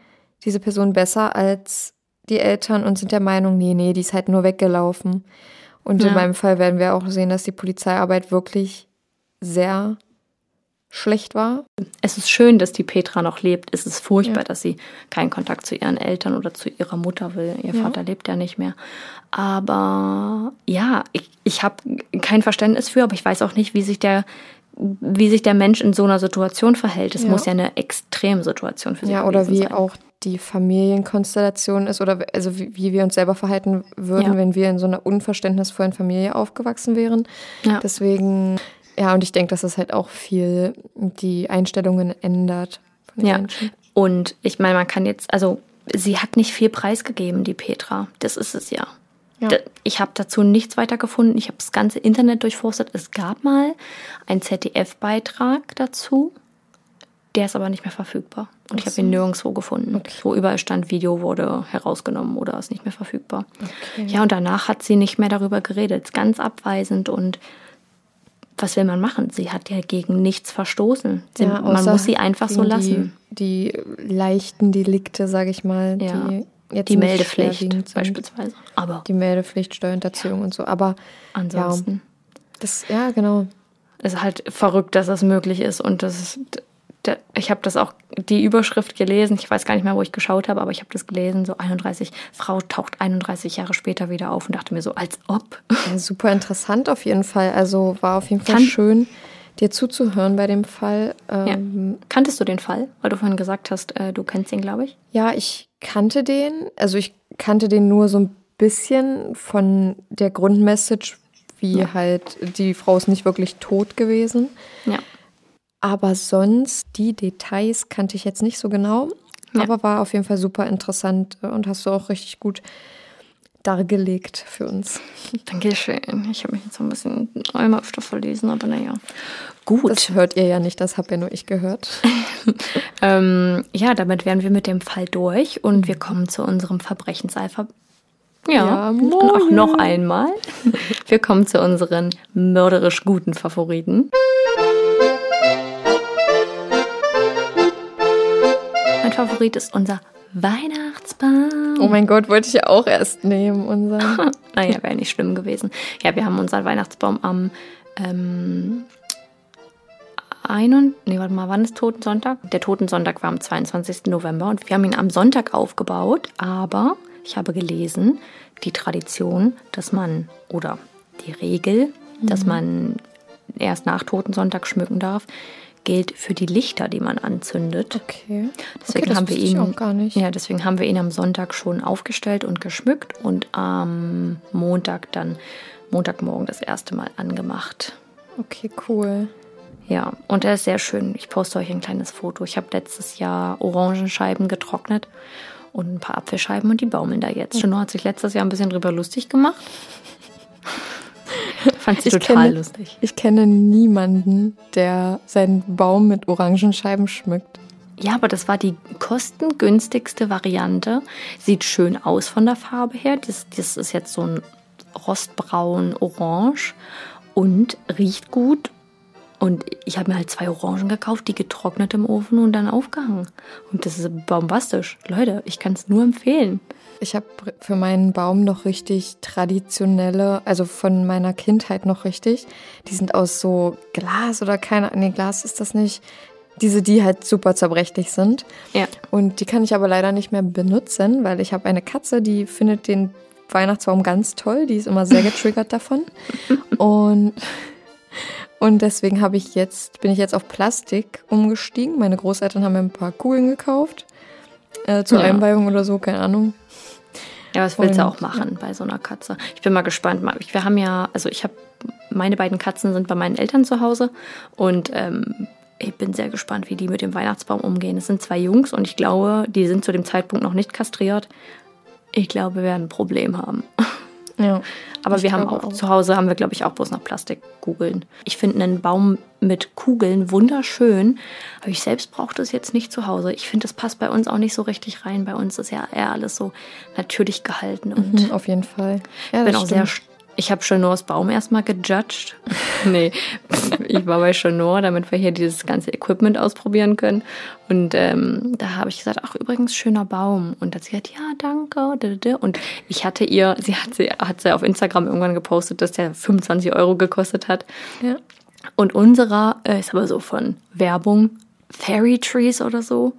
diese Person besser als die Eltern und sind der Meinung, nee, nee, die ist halt nur weggelaufen. Und Ja. in meinem Fall werden wir auch sehen, dass die Polizeiarbeit wirklich sehr schlecht war. Es ist schön, dass die Petra noch lebt. Es ist furchtbar, Ja. dass sie keinen Kontakt zu ihren Eltern oder zu ihrer Mutter will. Ihr Ja. Vater lebt ja nicht mehr. Aber ja, ich, ich habe kein Verständnis für, aber ich weiß auch nicht, wie sich der wie sich der Mensch in so einer Situation verhält. Es Ja. muss ja eine Extremsituation für sie Ja, oder wie sein. auch die Familienkonstellation ist oder also wie, wie wir uns selber verhalten würden, Ja. wenn wir in so einer unverständnisvollen Familie aufgewachsen wären. Ja. Deswegen, ja, und ich denke, dass es halt auch viel die Einstellungen ändert Ja. Menschen. Und ich meine, man kann jetzt, also sie hat nicht viel preisgegeben, die Petra. Das ist es ja. Ja. Ich habe dazu nichts weiter gefunden. Ich habe das ganze Internet durchforstet. Es gab mal einen ZDF-Beitrag dazu. Der ist aber nicht mehr verfügbar. Und ich habe ihn nirgendwo gefunden. Wo überall stand, Video wurde herausgenommen oder ist nicht mehr verfügbar. Ja, und danach hat sie nicht mehr darüber geredet. Ganz abweisend und was will man machen? Sie hat ja gegen nichts verstoßen. Sie, Ja, man muss sie einfach so lassen. Die, die leichten Delikte, sage ich mal, Ja. die jetzt Die Meldepflicht beispielsweise. Aber Die Meldepflicht, Steuerhinterziehung und so. Aber ansonsten ja, das, ja, genau. ist halt verrückt, dass das möglich ist. Und das ich habe das auch, die Überschrift gelesen. Ich weiß gar nicht mehr, wo ich geschaut habe, aber ich habe das gelesen. So 31, Frau taucht 31 Jahre später wieder auf und dachte mir so, als ob. Ja, super interessant auf jeden Fall. Also war auf jeden Fall Kann- schön, dir zuzuhören bei dem Fall. Ähm, Kanntest du den Fall? Weil du vorhin gesagt hast, äh, du kennst ihn, glaube ich. ja. ich kannte den. Also ich kannte den nur so ein bisschen von der Grundmessage, wie halt die Frau ist nicht wirklich tot gewesen. Ja. Aber sonst, die Details kannte ich jetzt nicht so genau. Ja. Aber war auf jeden Fall super interessant äh, und hast du auch richtig gut dargelegt für uns. Dankeschön. Ich habe mich jetzt so ein bisschen einmal öfter verlesen, aber naja. Gut. Das hört ihr ja nicht, das habe ja nur ich gehört. Ähm, ja, damit wären wir mit dem Fall durch und wir kommen zu unserem Verbrechensalphabet. Ja, Ja, auch noch einmal. Wir kommen zu unseren mörderisch guten Favoriten. Favorit ist unser Weihnachtsbaum. Oh mein Gott, wollte ich ja auch erst nehmen, unseren. Naja, wäre nicht schlimm gewesen. Ja, wir haben unseren Weihnachtsbaum am ähm, ein nee, warte mal, wann ist Totensonntag? Der Totensonntag war am 22. November und wir haben ihn am Sonntag aufgebaut, aber ich habe gelesen, die Tradition, dass man, oder die Regel, dass man erst nach Totensonntag schmücken darf, gilt für die Lichter, die man anzündet. Okay. Deswegen okay, haben wir ihn. Ja, deswegen haben wir ihn am Sonntag schon aufgestellt und geschmückt und am Montag dann Montagmorgen das erste Mal angemacht. Okay, cool. Ja, und er ist sehr schön. Ich poste euch ein kleines Foto. Ich habe letztes Jahr Orangenscheiben getrocknet und ein paar Apfelscheiben und die baumeln da jetzt. Juno hat sich letztes Jahr ein bisschen drüber lustig gemacht. Fand sie Ich total kenne- lustig. Ich kenne niemanden, der seinen Baum mit Orangenscheiben schmückt. Ja, aber das war die kostengünstigste Variante. Sieht schön aus von der Farbe her. Das, das ist jetzt so ein rostbraun orange und riecht gut. Und ich habe mir halt zwei Orangen gekauft, die getrocknet im Ofen und dann aufgehangen. Und das ist bombastisch. Leute, ich kann es nur empfehlen. Ich habe für meinen Baum noch richtig traditionelle, also von meiner Kindheit noch richtig. Die sind aus so Glas oder keine, nee, Glas ist das nicht. Diese, die halt super zerbrechlich sind. Ja. Und die kann ich aber leider nicht mehr benutzen, weil ich habe eine Katze, die findet den Weihnachtsbaum ganz toll. Die ist immer sehr getriggert davon. Und, und deswegen habe ich jetzt, bin ich jetzt auf Plastik umgestiegen. Meine Großeltern haben mir ein paar Kugeln gekauft. Äh, zur Ja. Einweihung oder so, keine Ahnung. Ja, was willst du auch machen bei so einer Katze? Ich bin mal gespannt. Wir haben ja, also ich habe, meine beiden Katzen sind bei meinen Eltern zu Hause und ähm, ich bin sehr gespannt, wie die mit dem Weihnachtsbaum umgehen. Es sind zwei Jungs und ich glaube, die sind zu dem Zeitpunkt noch nicht kastriert. Ich glaube, wir werden ein Problem haben. Ja. Aber wir haben auch, auch. zu Hause haben wir, glaube ich, auch bloß noch Plastikkugeln. Ich finde einen Baum mit Kugeln wunderschön, aber ich selbst brauche das jetzt nicht zu Hause. Ich finde, das passt bei uns auch nicht so richtig rein. Bei uns ist ja eher alles so natürlich gehalten und Mhm, auf jeden Fall. Ja, ich bin auch sehr. stimmt. st- Ich habe Chenors Baum erstmal gejudged. nee, ich war bei Chenor, damit wir hier dieses ganze Equipment ausprobieren können. Und ähm, da habe ich gesagt, ach übrigens, schöner Baum. Und da hat sie gesagt, ja, danke. da, da, da. Und ich hatte ihr, sie hat sie, hat sie auf Instagram irgendwann gepostet, dass der 25 Euro gekostet hat. Ja. Und unserer äh, ist aber so von Werbung Fairy Trees oder so.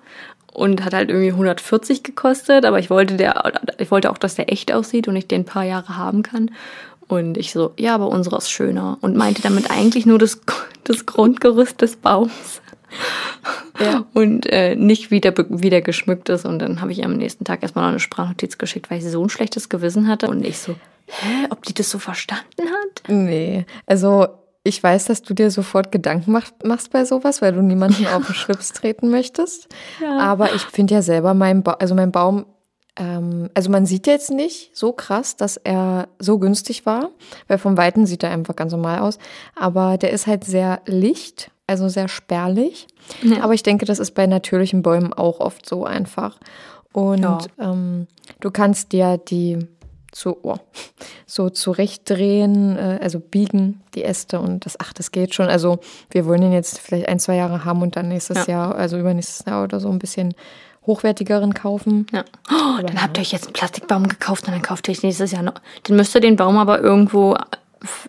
Und hat halt irgendwie 140 gekostet, aber ich wollte der, ich wollte auch, dass der echt aussieht und ich den ein paar Jahre haben kann. Und ich so, ja, aber unserer ist schöner. Und meinte damit eigentlich nur das, das Grundgerüst des Baums. Ja. Und äh, nicht wie der, be- wie der geschmückt ist. Und dann habe ich ihr am nächsten Tag erstmal noch eine Sprachnotiz geschickt, weil ich so ein schlechtes Gewissen hatte. Und ich so, hä, ob die das so verstanden hat? Nee, also ich weiß, dass du dir sofort Gedanken mach, machst bei sowas, weil du niemanden auf den Schlips treten möchtest. Aber ich finde ja selber mein ba also mein Baum, ähm, also man sieht jetzt nicht so krass, dass er so günstig war, weil vom Weiten sieht er einfach ganz normal aus. Aber der ist halt sehr licht, also sehr spärlich. Ja. Aber ich denke, das ist bei natürlichen Bäumen auch oft so einfach. Und Ja. ähm, du kannst dir die so, oh, so zurechtdrehen, äh, also biegen die Äste und das, ach, das geht schon. Also wir wollen den jetzt vielleicht ein, zwei Jahre haben und dann nächstes Ja. Jahr, also übernächstes Jahr oder so ein bisschen hochwertigeren kaufen. Ja. Oh, dann habt ihr euch jetzt einen Plastikbaum gekauft und dann kauft ihr euch nächstes Jahr noch. Dann müsst ihr den Baum aber irgendwo,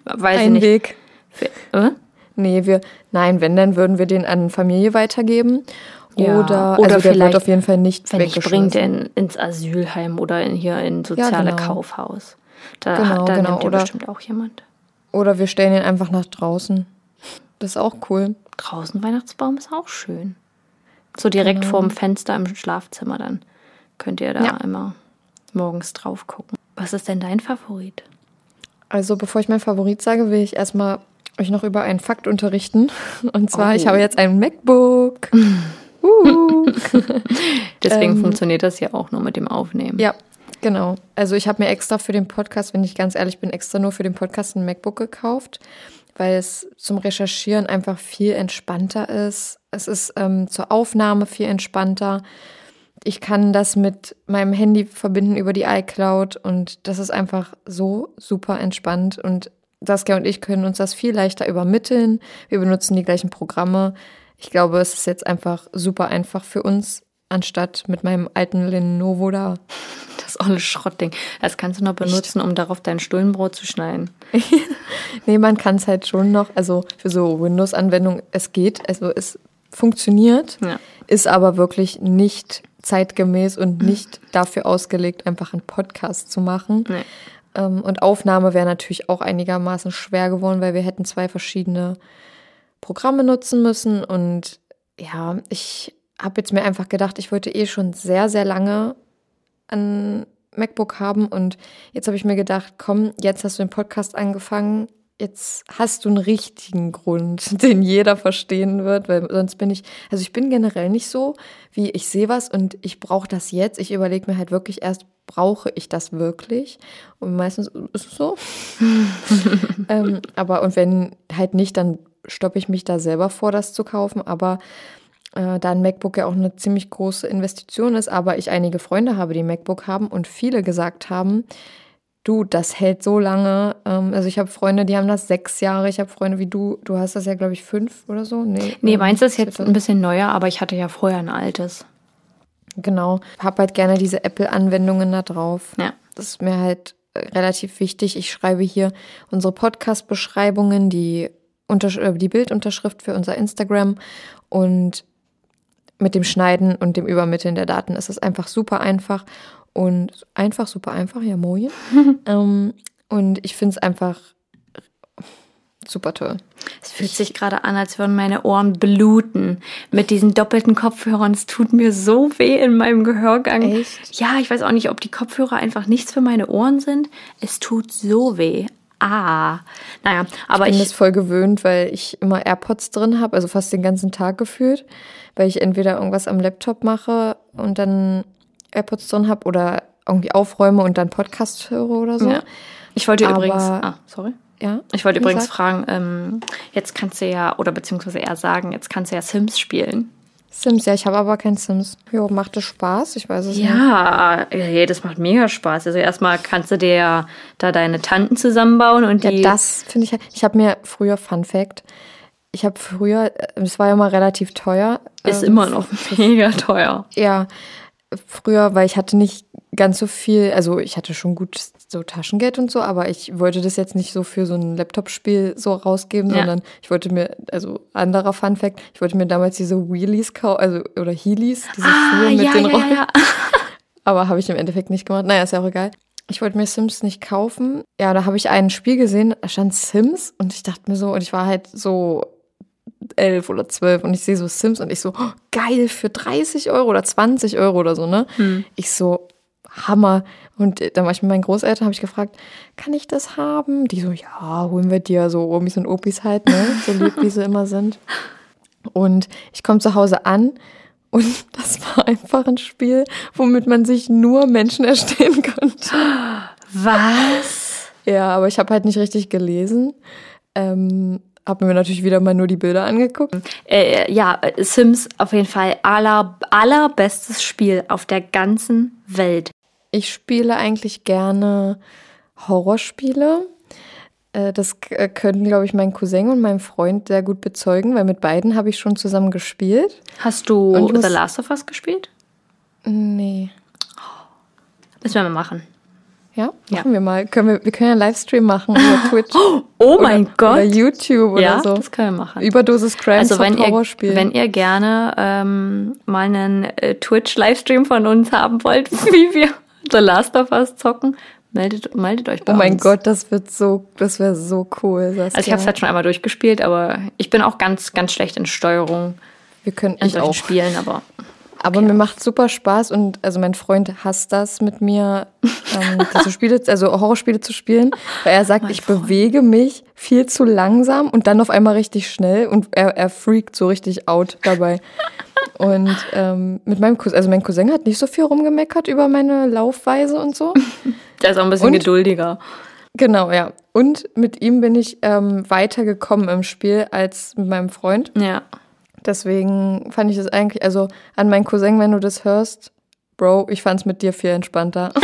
weiß ich Ein nicht. Weg. Für, äh? Nee, wir, nein, wenn, dann würden wir den an Familie weitergeben. Ja, Oder, oder also der vielleicht, wird auf jeden Fall nicht Wenn ich bringt in, ins Asylheim oder in, hier in soziale genau. Kaufhaus. Da, Genau, da genau, nimmt oder- bestimmt auch jemand. Oder wir stellen ihn einfach nach draußen. Das ist auch cool. Draußen Weihnachtsbaum ist auch schön. So direkt vorm Fenster im Schlafzimmer, dann könnt ihr da Ja. immer morgens drauf gucken. Was ist denn dein Favorit? Also bevor ich mein Favorit sage, will ich erstmal euch noch über einen Fakt unterrichten. Und zwar, Oh. ich habe jetzt ein MacBook. Uh. Deswegen Ähm, funktioniert das ja auch nur mit dem Aufnehmen. Ja, genau. Also ich habe mir extra für den Podcast, wenn ich ganz ehrlich bin, extra nur für den Podcast ein MacBook gekauft, weil es zum Recherchieren einfach viel entspannter ist. Es ist ähm, zur Aufnahme viel entspannter. Ich kann das mit meinem Handy verbinden über die iCloud und das ist einfach so super entspannt und Saskia und ich können uns das viel leichter übermitteln. Wir benutzen die gleichen Programme. Ich glaube, es ist jetzt einfach super einfach für uns, anstatt mit meinem alten Lenovo da. Das olle Schrottding. Das kannst du noch benutzen, um darauf dein Stullenbrot zu schneiden. Nee, man kann es halt schon noch, also für so Windows-Anwendungen, es geht, also es funktioniert, Ja. ist aber wirklich nicht zeitgemäß und nicht dafür ausgelegt, einfach einen Podcast zu machen. Nee. Ähm, und Aufnahme wäre natürlich auch einigermaßen schwer geworden, weil wir hätten zwei verschiedene Programme nutzen müssen. Und ja, ich habe jetzt mir einfach gedacht, ich wollte eh schon sehr, sehr lange ein MacBook haben. Und jetzt habe ich mir gedacht, komm, jetzt hast du den Podcast angefangen. Jetzt hast du einen richtigen Grund, den jeder verstehen wird, weil sonst bin ich, also ich bin generell nicht so, wie ich sehe was und ich brauche das jetzt. Ich überlege mir halt wirklich erst, brauche ich das wirklich? Und meistens ist es so. ähm, aber und wenn halt nicht, dann stoppe ich mich da selber vor, das zu kaufen. Aber äh, da ein MacBook ja auch eine ziemlich große Investition ist, aber ich einige Freunde habe, die MacBook haben und viele gesagt haben, du, das hält so lange. Ähm, also ich habe Freunde, die haben das sechs Jahre. Ich habe Freunde wie du, du hast das ja, glaube ich, fünf oder so. Nee, Nee, meins ist jetzt ein bisschen neuer, aber ich hatte ja vorher ein altes. Genau. Hab halt gerne diese Apple-Anwendungen da drauf. Ja. Das ist mir halt äh, relativ wichtig. Ich schreibe hier unsere Podcast-Beschreibungen, die, die Bildunterschrift für unser Instagram und mit dem Schneiden und dem Übermitteln der Daten ist es einfach super einfach und einfach, super einfach, ja, moin. ähm, und ich finde es einfach super toll. Es fühlt sich gerade an, als würden meine Ohren bluten mit diesen doppelten Kopfhörern. Es tut mir so weh in meinem Gehörgang. Echt? Ja, ich weiß auch nicht, ob die Kopfhörer einfach nichts für meine Ohren sind. Es tut so weh. Ah, naja, aber ich bin ich, das voll gewöhnt, weil ich immer AirPods drin habe, also fast den ganzen Tag gefühlt, weil ich entweder irgendwas am Laptop mache und dann AirPods drin habe oder irgendwie aufräume und dann Podcast höre oder so. Ja. Ich wollte Aber- übrigens, ah, sorry. Ja. Ich wollte übrigens fragen, ähm, jetzt kannst du ja, oder beziehungsweise eher sagen, jetzt kannst du ja Sims spielen. Sims, ja, ich habe aber kein Sims. Jo, macht es Spaß? Ich weiß es nicht. Ja, das macht mega Spaß. Also erstmal kannst du dir ja da deine Tanten zusammenbauen und Ja, die. das finde ich. Ich habe mir früher, Fun Fact, ich habe früher, äh, es war ja mal relativ teuer. ist ähm, immer noch mega teuer. Ja, früher, weil ich hatte nicht ganz so viel, also ich hatte schon gut so Taschengeld und so, aber ich wollte das jetzt nicht so für so ein Laptop-Spiel so rausgeben, Ja. sondern ich wollte mir, also anderer Fun Fact, ich wollte mir damals diese Wheelies kaufen, also oder Heelys, diese Schuhe mit den Rollen. ja. Aber habe ich im Endeffekt nicht gemacht. Naja, ist ja auch egal. Ich wollte mir Sims nicht kaufen. Ja, da habe ich ein Spiel gesehen, da stand Sims und ich dachte mir so, und ich war halt so elf oder zwölf und ich sehe so Sims und ich so, oh, geil, für 30 Euro oder 20 Euro oder so, ne? Ich so, Hammer. Und dann war ich mit meinen Großeltern, habe ich gefragt, kann ich das haben? Die so, ja, holen wir dir so Omis und Opis halt, ne? So lieb, wie sie immer sind. Und ich komme zu Hause an und das war einfach ein Spiel, womit man sich nur Menschen erstehen konnte. Was? Ja, aber ich habe halt nicht richtig gelesen. Ähm, habe mir natürlich wieder mal nur die Bilder angeguckt. Äh, ja, äh, Sims auf jeden Fall aller, allerbestes Spiel auf der ganzen Welt. Ich spiele eigentlich gerne Horrorspiele. Äh, Das äh, können, glaube ich, mein Cousin und mein Freund sehr gut bezeugen, weil mit beiden habe ich schon zusammen gespielt. Hast du Und The Last of Us gespielt? Nee. Müssen wir mal machen. Ja, Ja. machen wir mal. Können wir, wir können ja einen Livestream machen über Twitch. Oh mein oder, Gott. Oder YouTube oder ja, so. das können wir machen. Überdosis Crime also wenn ihr, wenn ihr gerne ähm, mal einen äh, Twitch-Livestream von uns haben wollt, wie wir The Last of Us zocken, meldet, meldet euch bei oh mein uns. Gott, das wird so, das wäre so cool. Saskia. Also ich habe es halt schon einmal durchgespielt, aber ich bin auch ganz, ganz schlecht in Steuerung wir können in ich auch. Spielen, aber Aber mir macht super Spaß und also mein Freund hasst das mit mir, ähm, diese Spiele, also Horrorspiele zu spielen, weil er sagt, Mein ich Freund. bewege mich viel zu langsam und dann auf einmal richtig schnell und er, er freakt so richtig out dabei. Und ähm, mit meinem Cousin, also mein Cousin hat nicht so viel rumgemeckert über meine Laufweise und so. der ist auch ein bisschen Und? geduldiger. Genau, ja. Und mit ihm bin ich ähm, weitergekommen im Spiel als mit meinem Freund. Ja. Deswegen fand ich das eigentlich, also an meinen Cousin, wenn du das hörst, Bro, ich fand's mit dir viel entspannter.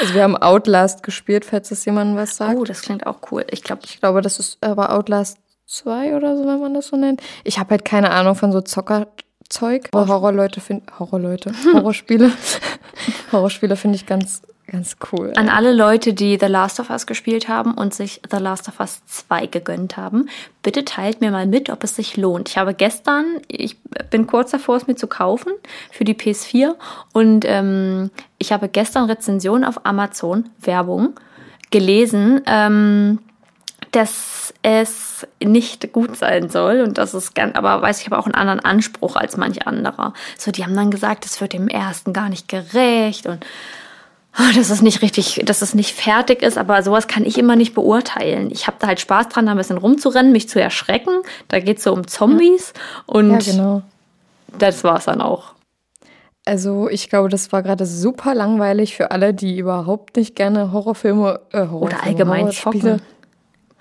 also wir haben Outlast gespielt, falls das jemandem was sagt. Oh, das klingt auch cool. Ich glaube, Ich glaube, das ist aber Outlast 2 oder so, wenn man das so nennt. Ich habe halt keine Ahnung von so Zockerzeug. Horrorleute finden, Horrorleute, Horrorspiele. Horrorspiele finde ich ganz, ganz cool. An alle Leute, die The Last of Us gespielt haben und sich The Last of Us 2 gegönnt haben, bitte teilt mir mal mit, ob es sich lohnt. Ich habe gestern, ich bin kurz davor, es mir zu kaufen für die PS4 und ähm, ich habe gestern Rezensionen auf Amazon, Werbung, gelesen, ähm, dass es nicht gut sein soll und das ist ganz, aber weiß ich habe auch einen anderen Anspruch als manch anderer. So, die haben dann gesagt, es wird dem ersten gar nicht gerecht und oh, dass es nicht richtig, dass es nicht fertig ist, aber sowas kann ich immer nicht beurteilen. Ich habe da halt Spaß dran, da ein bisschen rumzurennen, mich zu erschrecken. Da geht es so um Zombies und ja, genau. das war's dann auch. Also ich glaube, das war gerade super langweilig für alle, die überhaupt nicht gerne Horrorfilme, äh, Horrorfilme Oder allgemein Horrorspiele- zocken.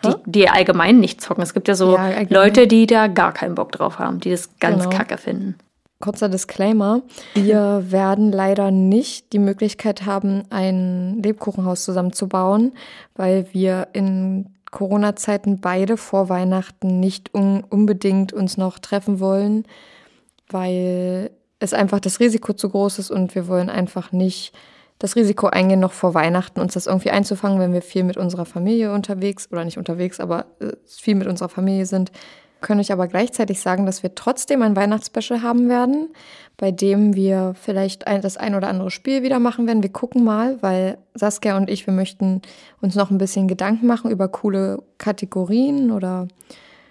Die, die allgemein nicht zocken. Es gibt ja so Ja. Leute, die da gar keinen Bock drauf haben, die das ganz Genau. kacke finden. Kurzer Disclaimer. Wir werden leider nicht die Möglichkeit haben, ein Lebkuchenhaus zusammenzubauen, weil wir in Corona-Zeiten beide vor Weihnachten nicht un unbedingt uns noch treffen wollen, weil es einfach das Risiko zu groß ist und wir wollen einfach nicht das Risiko eingehen, noch vor Weihnachten uns das irgendwie einzufangen, wenn wir viel mit unserer Familie unterwegs oder nicht unterwegs, aber äh, viel mit unserer Familie sind. Können euch aber gleichzeitig sagen, dass wir trotzdem ein Weihnachtsspecial haben werden, bei dem wir vielleicht ein, das ein oder andere Spiel wieder machen werden. Wir gucken mal, weil Saskia und ich, wir möchten uns noch ein bisschen Gedanken machen über coole Kategorien oder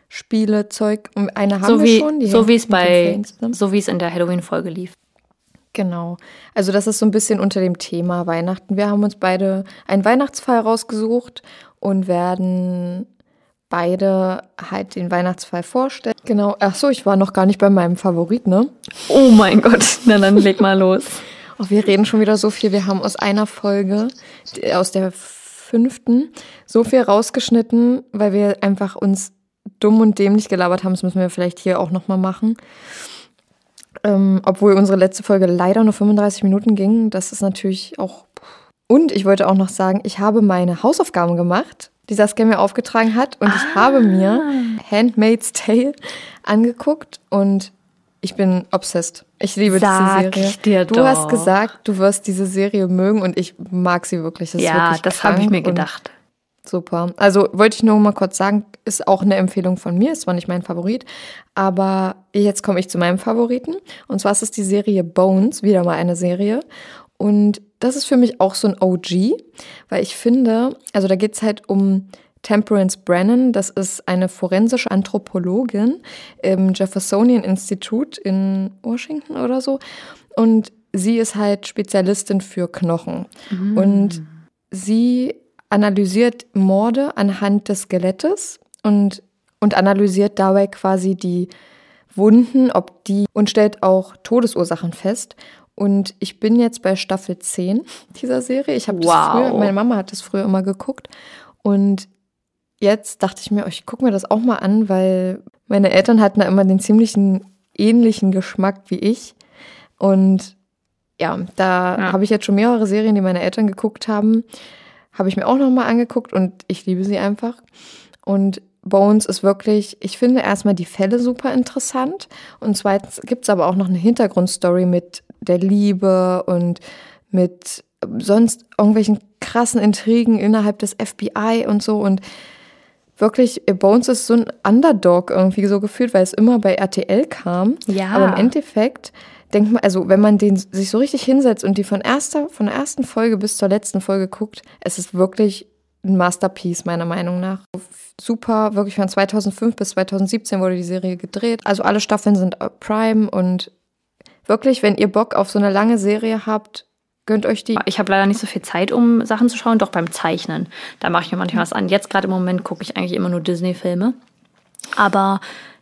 Spiele, Zeug. Eine haben So wir wie, schon. die so wie es bei, zusammen. so wie es in der Halloween-Folge lief. Genau. Also das ist so ein bisschen unter dem Thema Weihnachten. Wir haben uns beide einen Weihnachtsfall rausgesucht und werden beide halt den Weihnachtsfall vorstellen. Genau. Ach so, ich war noch gar nicht bei meinem Favorit, ne? Oh mein Gott, na dann leg mal los. Oh, wir reden schon wieder so viel. Wir haben aus einer Folge, aus der fünften, so viel rausgeschnitten, weil wir einfach uns dumm und dämlich gelabert haben. Das müssen wir vielleicht hier auch nochmal machen. Ähm, obwohl unsere letzte Folge leider nur 35 Minuten ging. Das ist natürlich auch. Und ich wollte auch noch sagen, ich habe meine Hausaufgaben gemacht, die Saskia mir aufgetragen hat. Und ich habe mir Handmaid's Tale angeguckt und ich bin obsessed. Ich liebe Sag diese Serie. du hast gesagt, du wirst diese Serie mögen und ich mag sie wirklich. Das ja, wirklich das habe ich mir gedacht. Super. Also wollte ich nur mal kurz sagen, ist auch eine Empfehlung von mir, ist zwar nicht mein Favorit, aber jetzt komme ich zu meinem Favoriten. Und zwar ist es die Serie Bones, wieder mal eine Serie. Und das ist für mich auch so ein OG, weil ich finde, also da geht es halt um Temperance Brennan, das ist eine forensische Anthropologin im Jeffersonian Institute in Washington oder so. Und sie ist halt Spezialistin für Knochen. Und sie analysiert Morde anhand des Skelettes und, und analysiert dabei quasi die Wunden, ob die und stellt auch Todesursachen fest. Und ich bin jetzt bei Staffel 10 dieser Serie. Ich habe das Wow. früher, meine Mama hat das früher immer geguckt. Und jetzt dachte ich mir, ich gucke mir das auch mal an, weil meine Eltern hatten da immer den ziemlichen ähnlichen Geschmack wie ich. Und ja, da Ja. habe ich jetzt schon mehrere Serien, die meine Eltern geguckt haben, habe ich mir auch nochmal angeguckt und ich liebe sie einfach. Und Bones ist wirklich, ich finde erstmal die Fälle super interessant und zweitens gibt es aber auch noch eine Hintergrundstory mit der Liebe und mit sonst irgendwelchen krassen Intrigen innerhalb des FBI und so und wirklich, Bones ist so ein Underdog irgendwie so gefühlt, weil es immer bei RTL kam. Ja. Aber im Endeffekt denkt man, also wenn man den sich so richtig hinsetzt und die von erster, von der ersten Folge bis zur letzten Folge guckt, es ist wirklich ein Masterpiece meiner Meinung nach. Super, wirklich von 2005 bis 2017 wurde die Serie gedreht. Also alle Staffeln sind Prime und wirklich, wenn ihr Bock auf so eine lange Serie habt, gönnt euch die. Ich habe leider nicht so viel Zeit, um Sachen zu schauen, doch beim Zeichnen. Da mache ich mir manchmal was an. Jetzt gerade im Moment gucke ich eigentlich immer nur Disney-Filme. Aber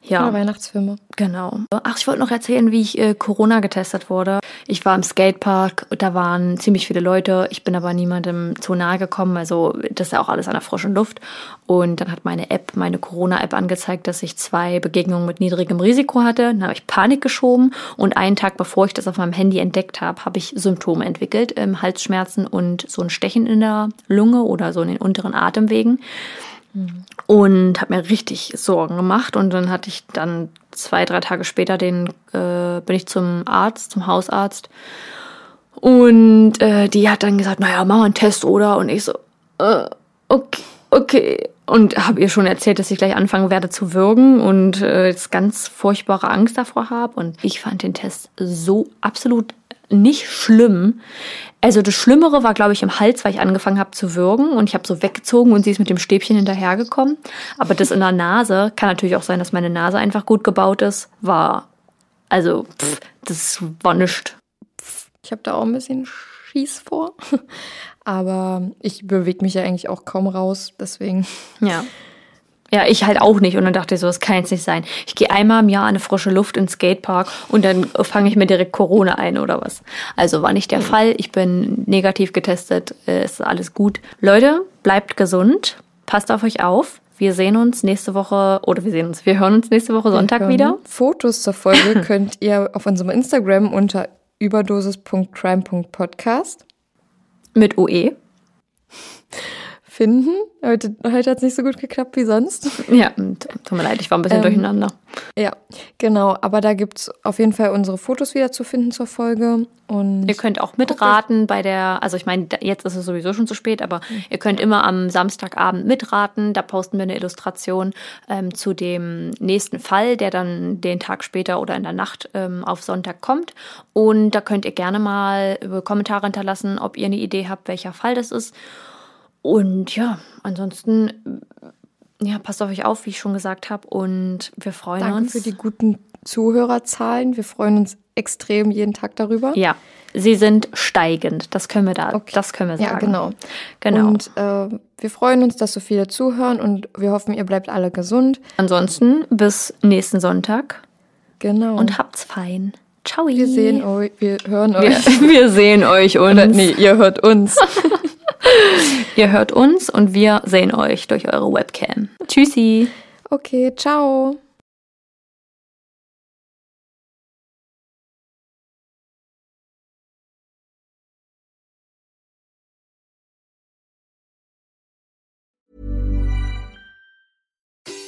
ja, Oder Weihnachtsfilme. genau. Ach, ich wollte noch erzählen, wie ich äh, Corona getestet wurde. Ich war im Skatepark, da waren ziemlich viele Leute. Ich bin aber niemandem zu nahe gekommen. Also das ist ja auch alles an der frischen Luft. Und dann hat meine App, meine Corona-App angezeigt, dass ich zwei Begegnungen mit niedrigem Risiko hatte. Dann habe ich Panik geschoben und einen Tag bevor ich das auf meinem Handy entdeckt habe, habe ich Symptome entwickelt, ähm, Halsschmerzen und so ein Stechen in der Lunge oder so in den unteren Atemwegen und habe mir richtig Sorgen gemacht. Und dann hatte ich dann zwei drei Tage später den äh, bin ich zum Arzt zum Hausarzt. Und äh, die hat dann gesagt naja mach mal einen Test oder? Und ich so äh, okay okay. Und habe ihr schon erzählt dass ich gleich anfangen werde zu würgen und äh, jetzt ganz furchtbare Angst davor habe und ich fand den Test so absolut nicht schlimm. Also das Schlimmere war, glaube ich, im Hals, weil ich angefangen habe zu würgen und ich habe so weggezogen und sie ist mit dem Stäbchen hinterhergekommen. Aber das in der Nase kann natürlich auch sein, dass meine Nase einfach gut gebaut ist. War also pff, das war nichts. Ich habe da auch ein bisschen Schieß vor. Aber ich bewege mich ja eigentlich auch kaum raus, deswegen. Ja. Ja, ich halt auch nicht. Und dann dachte ich so, das kann jetzt nicht sein. Ich gehe einmal im Jahr an eine frische Luft ins Skatepark und dann fange ich mir direkt Corona ein oder was. Also war nicht der Fall. Ich bin negativ getestet. äh, Ist alles gut. Leute, bleibt gesund. Passt auf euch auf. Wir sehen uns nächste Woche, oder wir sehen uns, wir hören uns nächste Woche Sonntag wieder. Fotos zur Folge könnt ihr auf unserem Instagram unter überdosis.crime.podcast Mit E. Finden. Heute, heute hat es nicht so gut geklappt wie sonst. Ja, tut mir leid, ich war ein bisschen Ähm, durcheinander. Ja, genau. Aber da gibt es auf jeden Fall unsere Fotos wieder zu finden zur Folge. Und Ihr könnt auch mitraten bei der, also ich meine, jetzt ist es sowieso schon zu spät, aber ihr könnt immer am Samstagabend mitraten. Da posten wir eine Illustration ähm, zu dem nächsten Fall, der dann den Tag später oder in der Nacht ähm, auf Sonntag kommt. Und da könnt ihr gerne mal über Kommentare hinterlassen, ob ihr eine Idee habt, welcher Fall das ist. Und ja, ansonsten, ja, passt auf euch auf, wie ich schon gesagt habe. Und wir freuen danke uns. für die guten Zuhörerzahlen. Wir freuen uns extrem jeden Tag darüber. ja, sie sind steigend. Das können wir da, Okay. das können wir sagen. Ja, genau. Genau. Und äh, wir freuen uns, dass so viele zuhören und wir hoffen, ihr bleibt alle gesund. Ansonsten bis nächsten Sonntag Genau. und habt's fein. Ciao. Wir sehen euch, wir hören Wir, euch. wir sehen euch und Oder, nee, ihr hört uns. ihr hört uns und wir sehen euch durch eure Webcam. Tschüssi. Okay, ciao.